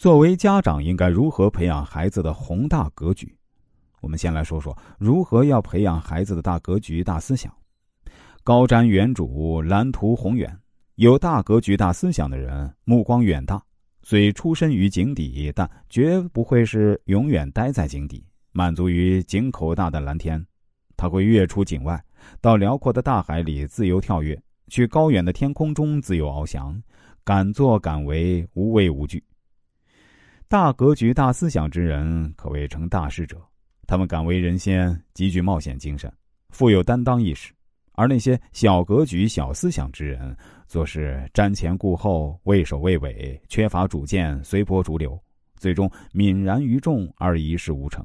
作为家长，应该如何培养孩子的宏大格局？我们先来说说如何要培养孩子的大格局、大思想。高瞻远瞩，蓝图宏远。有大格局、大思想的人，目光远大。虽出身于井底，但绝不会是永远待在井底，满足于井口大的蓝天。他会跃出井外，到辽阔的大海里自由跳跃，去高远的天空中自由翱翔，敢作敢为，无畏无惧。大格局、大思想之人，可谓成大事者。他们敢为人先，极具冒险精神，富有担当意识；而那些小格局、小思想之人，做事瞻前顾后、畏首畏尾，缺乏主见，随波逐流，最终泯然于众而一事无成。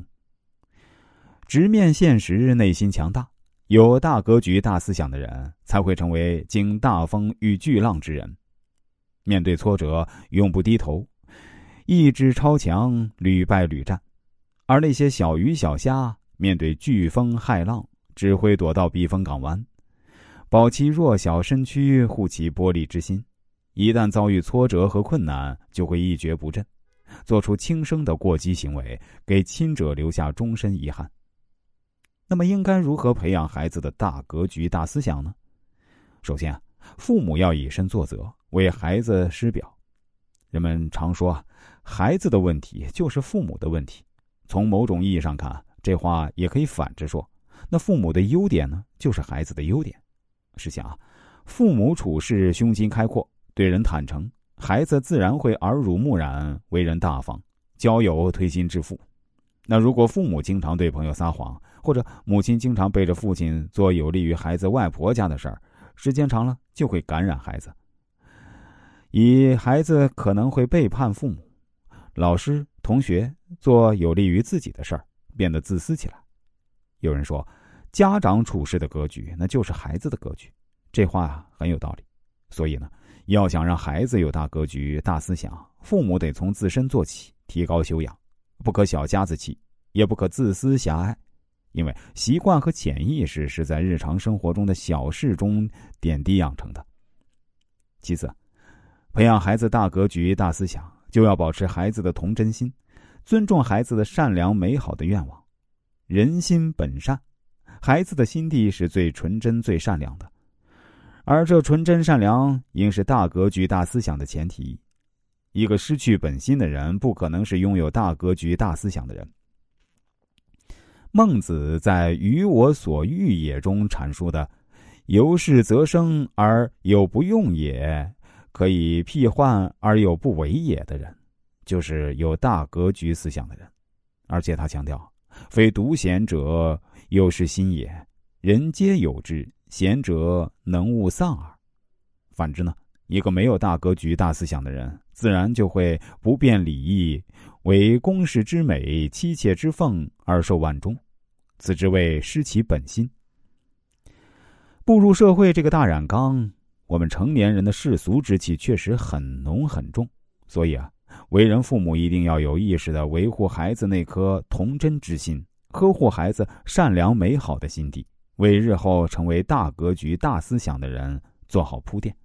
直面现实，内心强大，有大格局、大思想的人，才会成为经大风遇巨浪之人。面对挫折，永不低头，意志超强，屡败屡战。而那些小鱼小虾，面对飓风骇浪，只会躲到避风港湾，保其弱小身躯，护其玻璃之心。一旦遭遇挫折和困难，就会一蹶不振，做出轻生的过激行为，给亲者留下终身遗憾。那么，应该如何培养孩子的大格局、大思想呢？首先，父母要以身作则，为孩子师表。人们常说，孩子的问题就是父母的问题。从某种意义上看，这话也可以反着说。那父母的优点呢，就是孩子的优点。试想，父母处事胸襟开阔，对人坦诚，孩子自然会耳濡目染，为人大方，交友推心置腹。那如果父母经常对朋友撒谎，或者母亲经常背着父亲做有利于孩子外婆家的事儿，时间长了就会感染孩子，以孩子可能会背叛父母。老师、同学做有利于自己的事儿，变得自私起来。有人说，家长处事的格局，那就是孩子的格局。这话啊很有道理。所以呢，要想让孩子有大格局、大思想，父母得从自身做起，提高修养，不可小家子气，也不可自私狭隘。因为习惯和潜意识是在日常生活中的小事中点滴养成的。其次，培养孩子大格局、大思想。就要保持孩子的童真心，尊重孩子的善良美好的愿望。人心本善，孩子的心地是最纯真、最善良的，而这纯真善良应是大格局、大思想的前提。一个失去本心的人，不可能是拥有大格局、大思想的人。孟子在《于我所欲也》中阐述的“由是则生而有不用也”。可以辟患而又不为也的人，就是有大格局思想的人。而且他强调，非独贤者又是心也，人皆有之，贤者能勿丧耳。反之呢，一个没有大格局、大思想的人，自然就会不辨礼义，为公室之美、妻妾之奉而受万钟，此之谓失其本心。步入社会这个大染缸。我们成年人的世俗之气确实很浓很重，所以啊，为人父母一定要有意识的维护孩子那颗童真之心，呵护孩子善良美好的心地，为日后成为大格局、大思想的人做好铺垫。